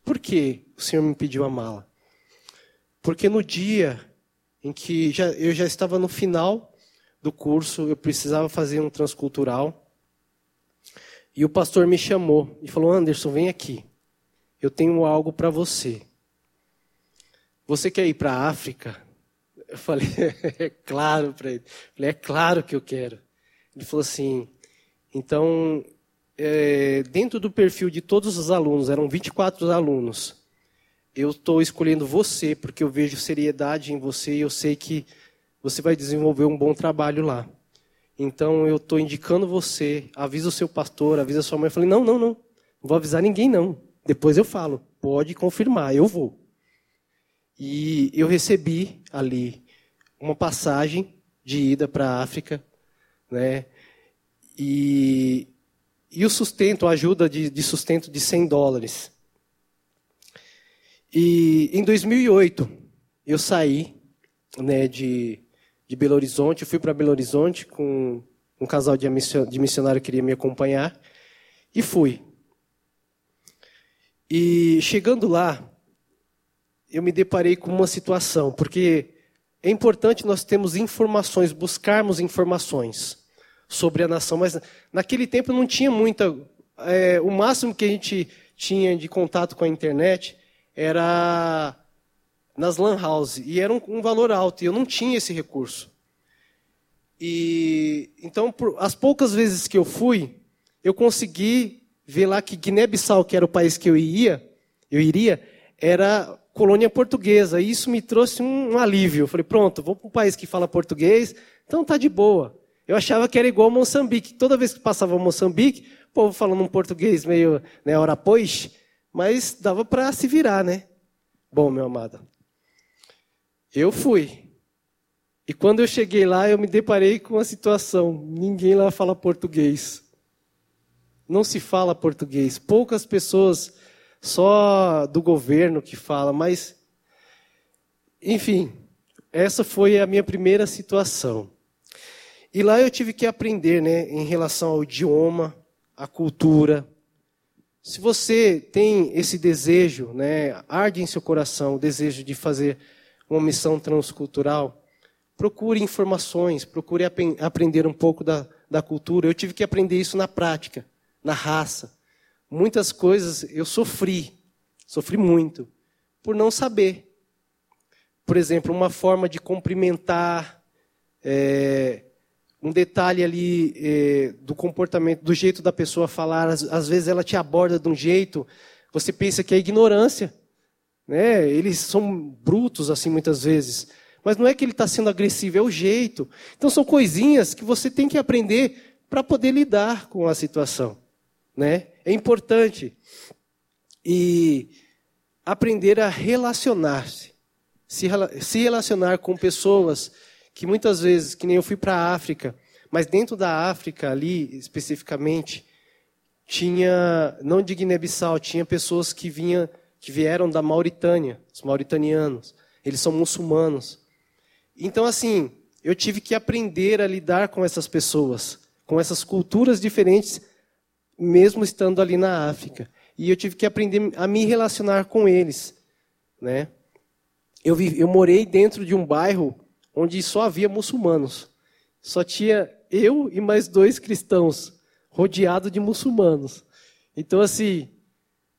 por que o Senhor me pediu a mala. Porque no dia em que já, eu já estava no final do curso, eu precisava fazer um transcultural. E o pastor me chamou e falou: Anderson, vem aqui. Eu tenho algo para você. Você quer ir para a África? Eu falei, é claro para ele. Eu falei, é claro que eu quero. Ele falou assim, então, é, dentro do perfil de todos os alunos, eram 24 alunos, eu estou escolhendo você, porque eu vejo seriedade em você e eu sei que você vai desenvolver um bom trabalho lá. Então, eu estou indicando você, avisa o seu pastor, avisa a sua mãe. Eu falei, não, não, não, não vou avisar ninguém, não. Depois eu falo, pode confirmar, eu vou. E eu recebi ali uma passagem de ida para a África, né? E, e o sustento, a ajuda de, de sustento de 100 dólares. E em 2008, eu saí né, de, de Belo Horizonte, eu fui para Belo Horizonte com um casal de missionário que queria me acompanhar, e fui. E chegando lá, eu me deparei com uma situação, porque é importante nós termos informações, buscarmos informações sobre a nação, mas naquele tempo não tinha muita. É, o máximo que a gente tinha de contato com a internet era nas lan house e era um, um valor alto e eu não tinha esse recurso. E então, por, as poucas vezes que eu fui, eu consegui ver lá que Guiné-Bissau, que era o país que eu ia, eu iria, era colônia portuguesa. E isso me trouxe um, um alívio. Eu falei, pronto, vou para um país que fala português, então tá de boa. Eu achava que era igual Moçambique. Toda vez que passava Moçambique, o povo falando um português meio, né, hora pois, mas dava para se virar, né? Bom, meu amado, eu fui. E quando eu cheguei lá, eu me deparei com uma situação. Ninguém lá fala português. Não se fala português. Poucas pessoas, só do governo que fala, mas. Enfim, essa foi a minha primeira situação. E lá eu tive que aprender, né, em relação ao idioma, à cultura. Se você tem esse desejo, né, arde em seu coração o desejo de fazer uma missão transcultural, procure informações, procure ap aprender um pouco da, da cultura. Eu tive que aprender isso na prática, na raça. Muitas coisas eu sofri, sofri muito, por não saber. Por exemplo, uma forma de cumprimentar, é, um detalhe ali é, do comportamento, do jeito da pessoa falar. Às, às vezes ela te aborda de um jeito, você pensa que é ignorância. Né? Eles são brutos assim muitas vezes. Mas não é que ele está sendo agressivo, é o jeito. Então são coisinhas que você tem que aprender para poder lidar com a situação. Né? É importante. E aprender a relacionar-se. Se, relacionar com pessoas que muitas vezes, que nem eu fui para a África, mas dentro da África ali especificamente, tinha, não de Guiné-Bissau, tinha pessoas que vinham que vieram da Mauritânia, os mauritanianos. Eles são muçulmanos. Então, assim, eu tive que aprender a lidar com essas pessoas, com essas culturas diferentes, mesmo estando ali na África. E eu tive que aprender a me relacionar com eles. Né? Eu, eu morei dentro de um bairro onde só havia muçulmanos. Só tinha eu e mais dois cristãos, rodeado de muçulmanos. Então, assim,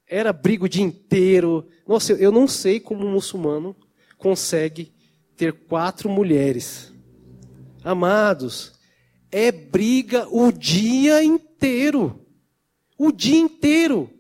era briga o dia inteiro. Nossa, eu não sei como um muçulmano consegue ter quatro mulheres. Amados, é briga o dia inteiro. O dia inteiro.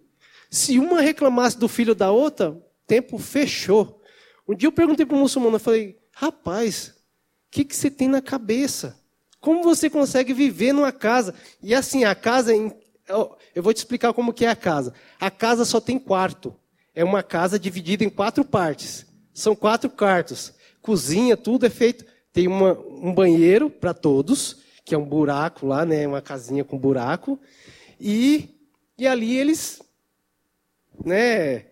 Se uma reclamasse do filho da outra, tempo fechou. Um dia eu perguntei para um muçulmano, eu falei, rapaz, o que, que você tem na cabeça? Como você consegue viver numa casa? E assim, a casa eu vou te explicar como que é a casa. A casa só tem quarto. É uma casa dividida em quatro partes. São quatro quartos. Cozinha, tudo é feito. Tem uma, um banheiro para todos, que é um buraco lá, né? Uma casinha com buraco. E, e ali eles, né?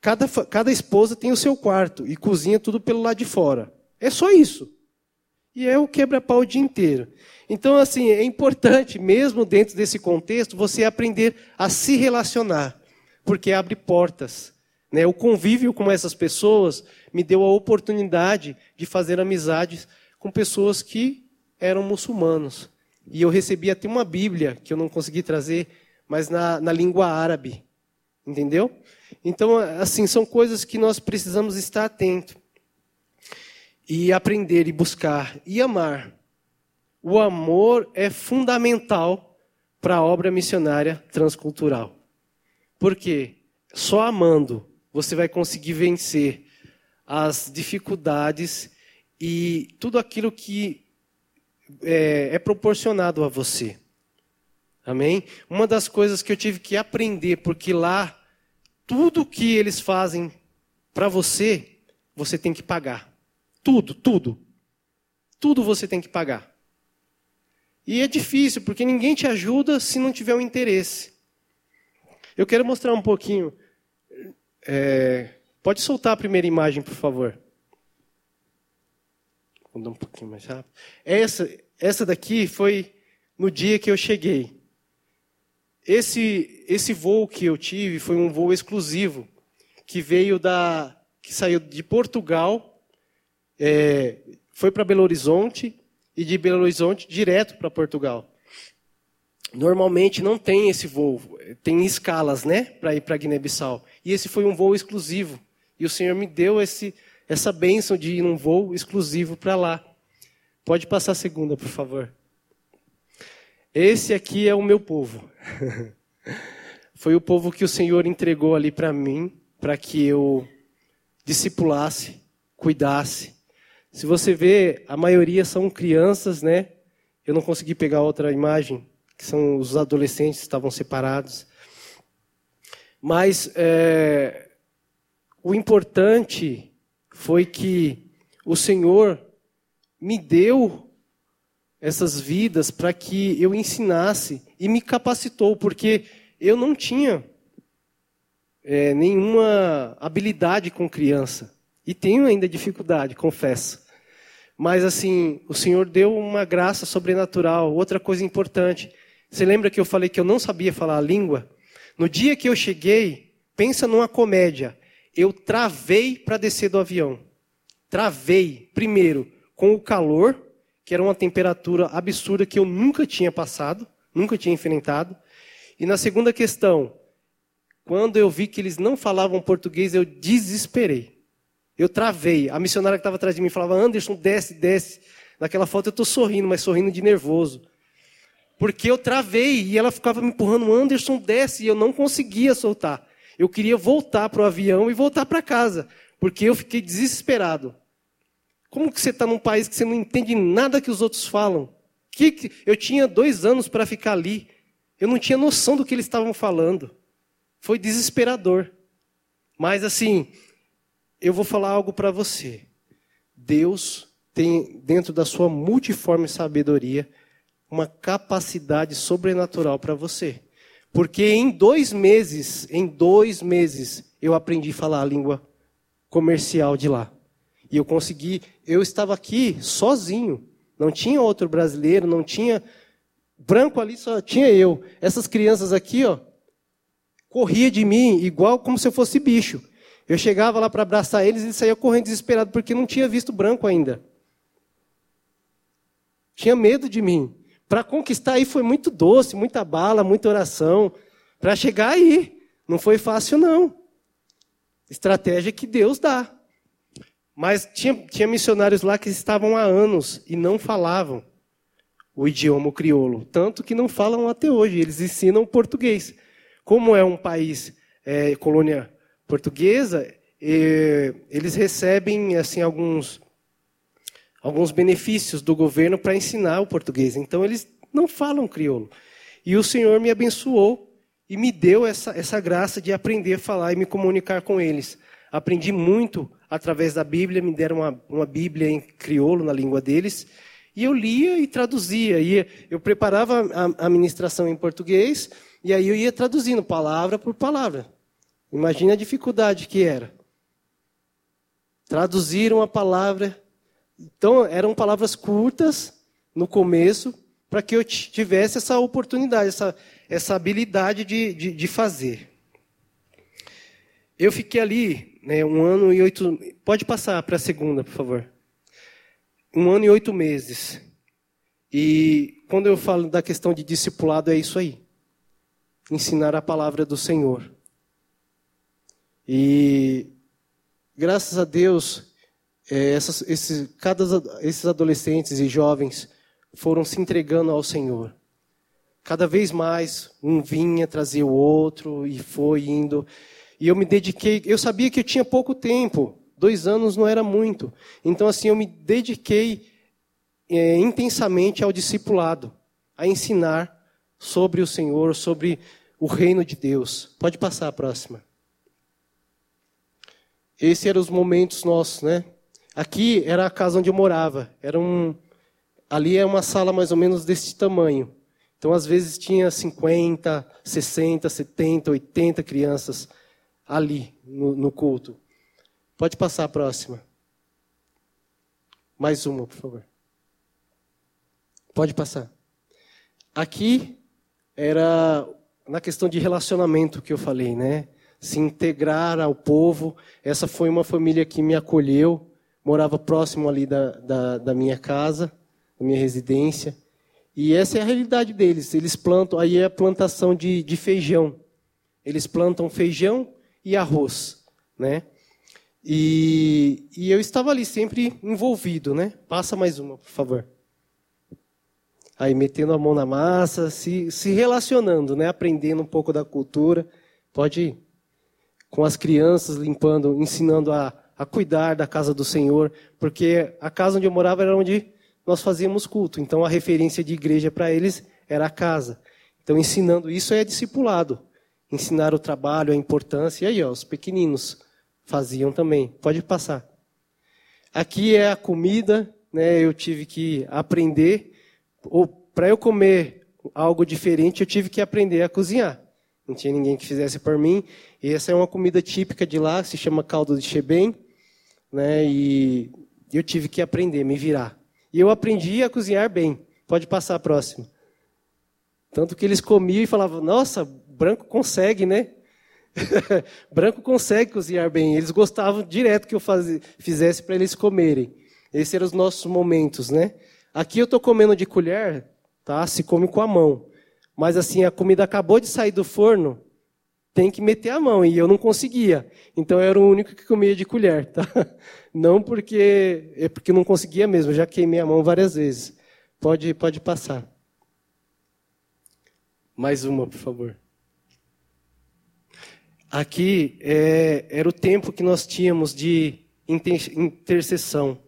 Cada, cada esposa tem o seu quarto e cozinha tudo pelo lado de fora. É só isso. E é o quebra-pau o dia inteiro. Então, assim, é importante, mesmo dentro desse contexto, você aprender a se relacionar, porque abre portas. Né? O convívio com essas pessoas me deu a oportunidade de fazer amizades com pessoas que eram muçulmanos. E eu recebi até uma Bíblia, que eu não consegui trazer, mas na, na língua árabe. Entendeu? Então, assim, são coisas que nós precisamos estar atentos. E aprender e buscar e amar o amor é fundamental para a obra missionária transcultural. Porque só amando você vai conseguir vencer as dificuldades e tudo aquilo que é, é proporcionado a você. Amém? Uma das coisas que eu tive que aprender, porque lá tudo que eles fazem para você, você tem que pagar. Tudo, tudo. Tudo você tem que pagar. E é difícil, porque ninguém te ajuda se não tiver um interesse. Eu quero mostrar um pouquinho. É, pode soltar a primeira imagem, por favor. Vou dar um pouquinho mais rápido. Essa, essa daqui foi no dia que eu cheguei. Esse, esse voo que eu tive foi um voo exclusivo, que veio da. que saiu de Portugal, é, foi para Belo Horizonte, e de Belo Horizonte direto para Portugal. Normalmente não tem esse voo, tem escalas, né, para ir para Guiné-Bissau. E esse foi um voo exclusivo. E o Senhor me deu esse, essa bênção de ir num voo exclusivo para lá. Pode passar a segunda, por favor. Esse aqui é o meu povo. Foi o povo que o Senhor entregou ali para mim, para que eu discipulasse, cuidasse. Se você vê, a maioria são crianças, né? Eu não consegui pegar outra imagem, que são os adolescentes que estavam separados. Mas é, o importante foi que o Senhor me deu essas vidas para que eu ensinasse e me capacitou, porque eu não tinha é, nenhuma habilidade com criança. E tenho ainda dificuldade, confesso. Mas assim, o Senhor deu uma graça sobrenatural. Outra coisa importante. Você lembra que eu falei que eu não sabia falar a língua? No dia que eu cheguei, pensa numa comédia. Eu travei para descer do avião. Travei, primeiro, com o calor, que era uma temperatura absurda que eu nunca tinha passado, nunca tinha enfrentado. E na segunda questão, quando eu vi que eles não falavam português, eu desesperei. Eu travei. A missionária que estava atrás de mim falava: Anderson, desce, desce. Naquela foto eu estou sorrindo, mas sorrindo de nervoso. Porque eu travei e ela ficava me empurrando: Anderson, desce. E eu não conseguia soltar. Eu queria voltar para o avião e voltar para casa. Porque eu fiquei desesperado. Como que você está num país que você não entende nada que os outros falam? Que, que eu tinha dois anos para ficar ali. Eu não tinha noção do que eles estavam falando. Foi desesperador. Mas assim, eu vou falar algo para você. Deus tem, dentro da sua multiforme sabedoria, uma capacidade sobrenatural para você. Porque em dois meses, em dois meses, eu aprendi a falar a língua comercial de lá. E eu consegui, eu estava aqui sozinho. Não tinha outro brasileiro, não tinha branco ali, só tinha eu. Essas crianças aqui, ó, corria de mim igual como se eu fosse bicho. Eu chegava lá para abraçar eles e eles saíam correndo desesperado porque não tinha visto branco ainda. Tinha medo de mim. Para conquistar aí foi muito doce, muita bala, muita oração. Para chegar aí, não foi fácil não. Estratégia que Deus dá. Mas tinha, tinha missionários lá que estavam há anos e não falavam o idioma crioulo. Tanto que não falam até hoje, eles ensinam português. Como é um país é, colônia portuguesa, é, eles recebem assim alguns, alguns benefícios do governo para ensinar o português. Então eles não falam crioulo. E o Senhor me abençoou e me deu essa, essa graça de aprender a falar e me comunicar com eles. Aprendi muito através da Bíblia, me deram uma, uma Bíblia em crioulo, na língua deles, e eu lia e traduzia. E eu preparava a, a ministração em português, e aí eu ia traduzindo palavra por palavra. Imagine a dificuldade que era. Traduzir uma palavra. Então, eram palavras curtas no começo, para que eu tivesse essa oportunidade, essa, essa habilidade de, de, de fazer. Eu fiquei ali né, um ano e oito. Pode passar para a segunda, por favor. Um ano e oito meses. E quando eu falo da questão de discipulado, é isso aí. Ensinar a palavra do Senhor. E graças a Deus, é, essas, esses, cada, esses adolescentes e jovens foram se entregando ao Senhor. Cada vez mais, um vinha trazer o outro e foi indo. E eu me dediquei, eu sabia que eu tinha pouco tempo, dois anos não era muito. Então, assim, eu me dediquei é, intensamente ao discipulado, a ensinar sobre o Senhor, sobre o reino de Deus. Pode passar a próxima. Esses eram os momentos nossos, né? Aqui era a casa onde eu morava. Era um, ali é uma sala mais ou menos desse tamanho. Então, às vezes, tinha 50, 60, 70, 80 crianças ali no, no culto. Pode passar a próxima. Mais uma, por favor. Pode passar. Aqui era na questão de relacionamento que eu falei, né? Se integrar ao povo. Essa foi uma família que me acolheu, morava próximo ali da, da, da minha casa, da minha residência. E essa é a realidade deles. Eles plantam, aí é a plantação de, de feijão. Eles plantam feijão e arroz, né? E, e eu estava ali sempre envolvido, né? Passa mais uma, por favor. Aí metendo a mão na massa, se, se relacionando, né? Aprendendo um pouco da cultura. Pode ir. Com as crianças, limpando, ensinando a, a cuidar da casa do Senhor, porque a casa onde eu morava era onde nós fazíamos culto. Então a referência de igreja para eles era a casa. Então ensinando isso é discipulado. Ensinar o trabalho, a importância. E aí, ó, os pequeninos faziam também. Pode passar. Aqui é a comida, né? Eu tive que aprender. Para eu comer algo diferente, eu tive que aprender a cozinhar. Não tinha ninguém que fizesse por mim. E essa é uma comida típica de lá, se chama caldo de chebem, né? E eu tive que aprender, me virar. E eu aprendi a cozinhar bem. Pode passar a próxima. Tanto que eles comiam e falavam: Nossa, branco consegue, né? branco consegue cozinhar bem. Eles gostavam direto que eu faz... fizesse para eles comerem. Esses eram os nossos momentos, né? Aqui eu estou comendo de colher, tá? Se come com a mão. Mas assim, a comida acabou de sair do forno, tem que meter a mão, e eu não conseguia. Então eu era o único que comia de colher, tá? Não porque é porque não conseguia mesmo, já queimei a mão várias vezes. Pode, pode passar. Mais uma, por favor. Aqui é, era o tempo que nós tínhamos de intercessão,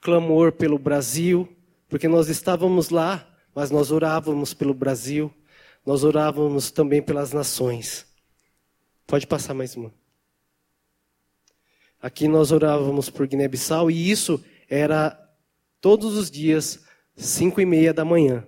clamor pelo Brasil, porque nós estávamos lá, mas nós orávamos pelo Brasil, nós orávamos também pelas nações. Pode passar mais uma. Aqui nós orávamos por Guiné-Bissau e isso era todos os dias, cinco e meia da manhã.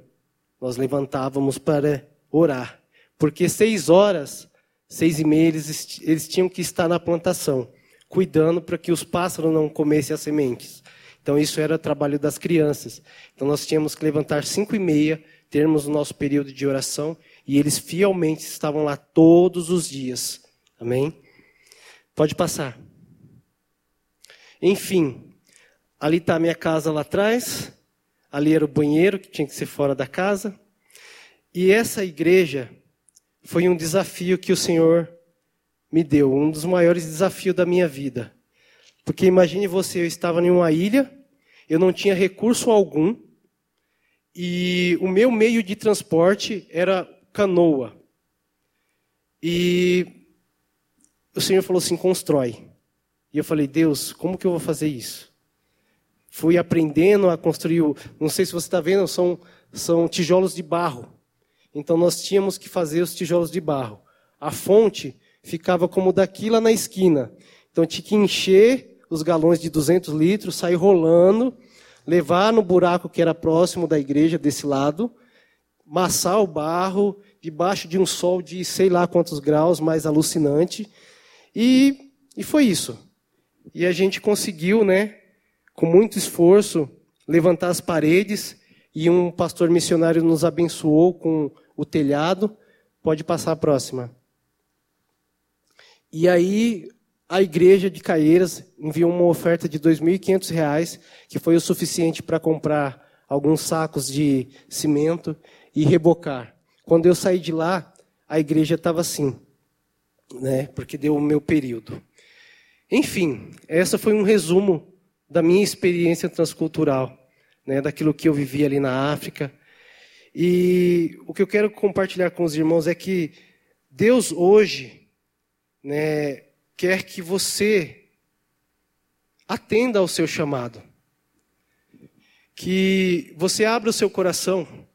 Nós levantávamos para orar. Porque seis horas, seis e meia, eles, eles tinham que estar na plantação, cuidando para que os pássaros não comessem as sementes. Então isso era trabalho das crianças. Então nós tínhamos que levantar cinco e meia, termos o nosso período de oração, e eles fielmente estavam lá todos os dias Amém? Pode passar. Enfim, ali está a minha casa lá atrás. Ali era o banheiro que tinha que ser fora da casa. E essa igreja foi um desafio que o Senhor me deu, um dos maiores desafios da minha vida. Porque imagine você, eu estava em uma ilha, eu não tinha recurso algum, e o meu meio de transporte era canoa. E o Senhor falou assim: constrói. E eu falei: Deus, como que eu vou fazer isso? Fui aprendendo a construir. Não sei se você está vendo, são, são tijolos de barro. Então nós tínhamos que fazer os tijolos de barro. A fonte ficava como daqui lá na esquina. Então tinha que encher os galões de 200 litros, sair rolando, levar no buraco que era próximo da igreja, desse lado, massar o barro, debaixo de um sol de sei lá quantos graus, mais alucinante, e, e foi isso. E a gente conseguiu, né, com muito esforço, levantar as paredes. E um pastor missionário nos abençoou com o telhado. Pode passar a próxima. E aí a igreja de Caieiras enviou uma oferta de R$ 2.500, que foi o suficiente para comprar alguns sacos de cimento e rebocar. Quando eu saí de lá, a igreja estava assim né, porque deu o meu período. Enfim, essa foi um resumo da minha experiência transcultural, né, daquilo que eu vivi ali na África. E o que eu quero compartilhar com os irmãos é que Deus hoje né, quer que você atenda ao seu chamado. Que você abra o seu coração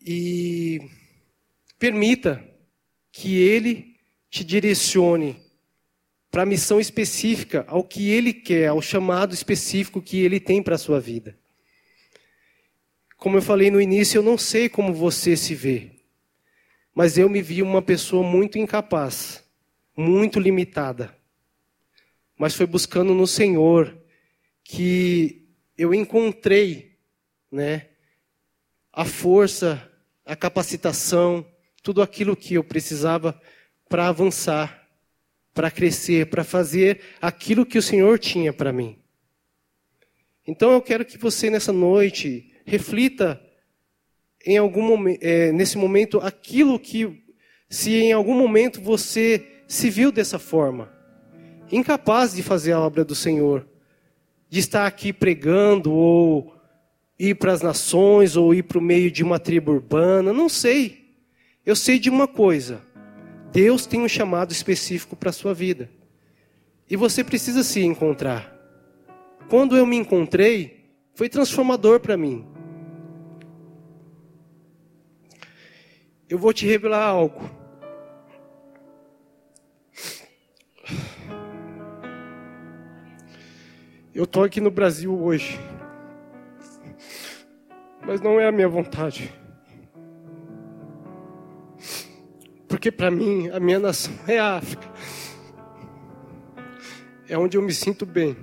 e permita que Ele te direcione para a missão específica, ao que Ele quer, ao chamado específico que Ele tem para a sua vida. Como eu falei no início, eu não sei como você se vê, mas eu me vi uma pessoa muito incapaz, muito limitada. Mas foi buscando no Senhor que eu encontrei, né, a força, a capacitação, tudo aquilo que eu precisava para avançar, para crescer, para fazer aquilo que o Senhor tinha para mim. Então eu quero que você nessa noite reflita em algum é, nesse momento aquilo que, se em algum momento você se viu dessa forma, incapaz de fazer a obra do Senhor, de estar aqui pregando ou ir para as nações ou ir para o meio de uma tribo urbana, não sei. Eu sei de uma coisa: Deus tem um chamado específico para a sua vida. E você precisa se encontrar. Quando eu me encontrei, foi transformador para mim. Eu vou te revelar algo. Eu estou aqui no Brasil hoje, mas não é a minha vontade. Porque para mim, a minha nação é a África. É onde eu me sinto bem.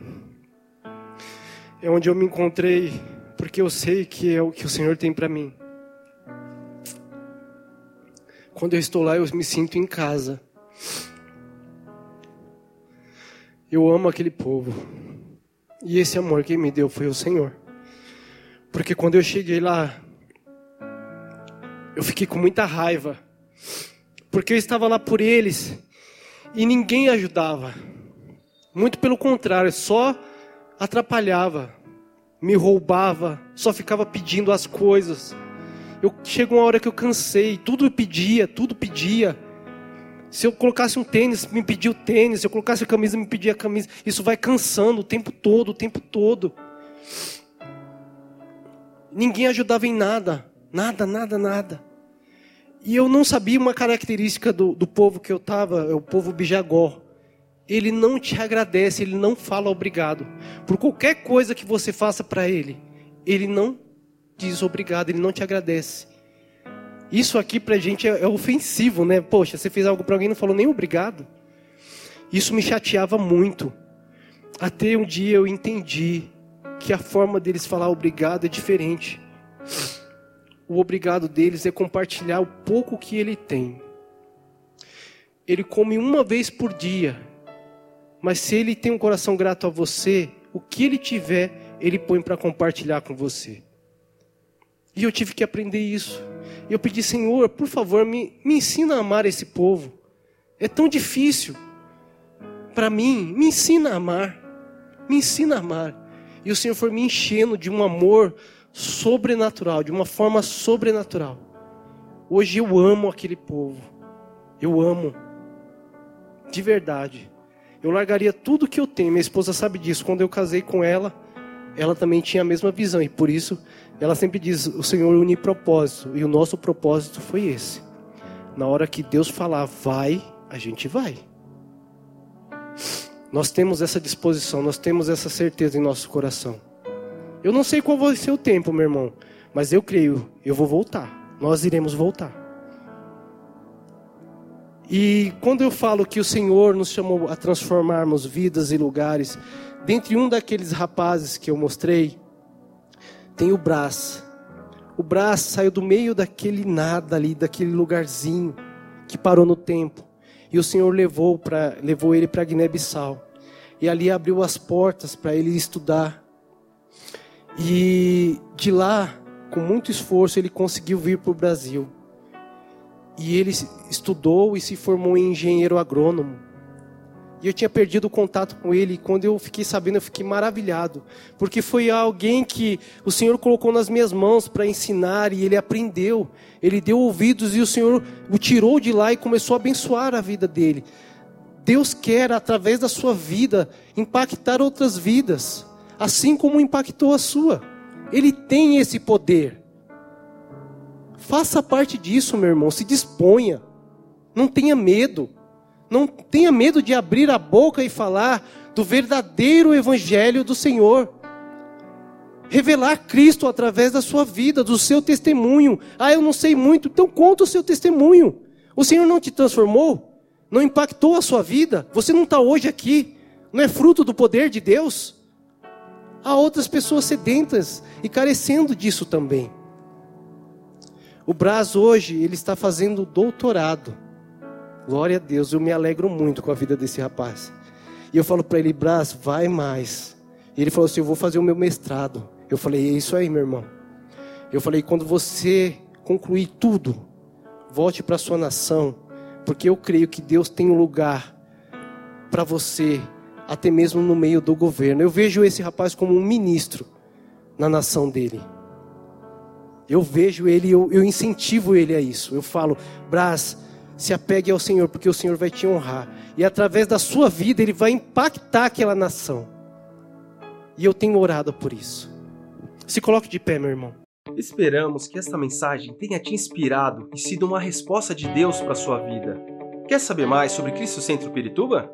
É onde eu me encontrei, porque eu sei que é o que o Senhor tem para mim. Quando eu estou lá, eu me sinto em casa. Eu amo aquele povo. E esse amor que me deu foi o Senhor. Porque quando eu cheguei lá, eu fiquei com muita raiva. Porque eu estava lá por eles e ninguém ajudava. Muito pelo contrário, só atrapalhava, me roubava, só ficava pedindo as coisas. Eu chegou uma hora que eu cansei, tudo pedia, tudo pedia. Se eu colocasse um tênis, me pedia o tênis. Se eu colocasse a camisa, me pedia a camisa. Isso vai cansando o tempo todo, o tempo todo. Ninguém ajudava em nada. Nada, nada, nada. E eu não sabia uma característica do, do povo que eu estava, é o povo bijagó. Ele não te agradece, ele não fala obrigado. Por qualquer coisa que você faça para ele, ele não diz obrigado, ele não te agradece. Isso aqui pra gente é, é ofensivo, né? Poxa, você fez algo para alguém e não falou nem obrigado. Isso me chateava muito. Até um dia eu entendi que a forma deles falar obrigado é diferente. O obrigado deles é compartilhar o pouco que ele tem. Ele come uma vez por dia, mas se ele tem um coração grato a você, o que ele tiver, ele põe para compartilhar com você. E eu tive que aprender isso. Eu pedi, Senhor, por favor, me, me ensina a amar esse povo. É tão difícil para mim. Me ensina a amar. Me ensina a amar. E o Senhor foi me enchendo de um amor sobrenatural, de uma forma sobrenatural. Hoje eu amo aquele povo. Eu amo. De verdade. Eu largaria tudo que eu tenho. Minha esposa sabe disso. Quando eu casei com ela, ela também tinha a mesma visão. E por isso ela sempre diz: o Senhor une propósito. E o nosso propósito foi esse. Na hora que Deus falar, vai, a gente vai. Nós temos essa disposição, nós temos essa certeza em nosso coração. Eu não sei qual vai ser o tempo, meu irmão, mas eu creio, eu vou voltar. Nós iremos voltar. E quando eu falo que o Senhor nos chamou a transformarmos vidas e lugares, dentre um daqueles rapazes que eu mostrei, tem o Brás. O Brás saiu do meio daquele nada ali, daquele lugarzinho que parou no tempo. E o Senhor levou, pra, levou ele para Guiné-Bissau. E ali abriu as portas para ele estudar. E de lá, com muito esforço, ele conseguiu vir para o Brasil. E ele estudou e se formou em engenheiro agrônomo. E eu tinha perdido o contato com ele. E quando eu fiquei sabendo, eu fiquei maravilhado. Porque foi alguém que o Senhor colocou nas minhas mãos para ensinar. E ele aprendeu. Ele deu ouvidos e o Senhor o tirou de lá e começou a abençoar a vida dele. Deus quer, através da sua vida, impactar outras vidas. Assim como impactou a sua. Ele tem esse poder. Faça parte disso, meu irmão. Se disponha. Não tenha medo. Não tenha medo de abrir a boca e falar do verdadeiro evangelho do Senhor. Revelar Cristo através da sua vida, do seu testemunho. Ah, eu não sei muito, então conta o seu testemunho. O Senhor não te transformou? Não impactou a sua vida? Você não está hoje aqui? Não é fruto do poder de Deus? Há outras pessoas sedentas e carecendo disso também. O Braz hoje, ele está fazendo doutorado. Glória a Deus, eu me alegro muito com a vida desse rapaz. E eu falo para ele, Braz, vai mais. E ele falou assim: Eu vou fazer o meu mestrado. Eu falei: É isso aí, meu irmão. Eu falei: Quando você concluir tudo, volte para sua nação, porque eu creio que Deus tem um lugar para você, até mesmo no meio do governo. Eu vejo esse rapaz como um ministro na nação dele. Eu vejo ele, eu, eu incentivo ele a isso. Eu falo, Brás, se apegue ao Senhor, porque o Senhor vai te honrar. E através da sua vida, ele vai impactar aquela nação. E eu tenho orado por isso. Se coloque de pé, meu irmão. Esperamos que esta mensagem tenha te inspirado e sido uma resposta de Deus para a sua vida. Quer saber mais sobre Cristo Centro Pirituba?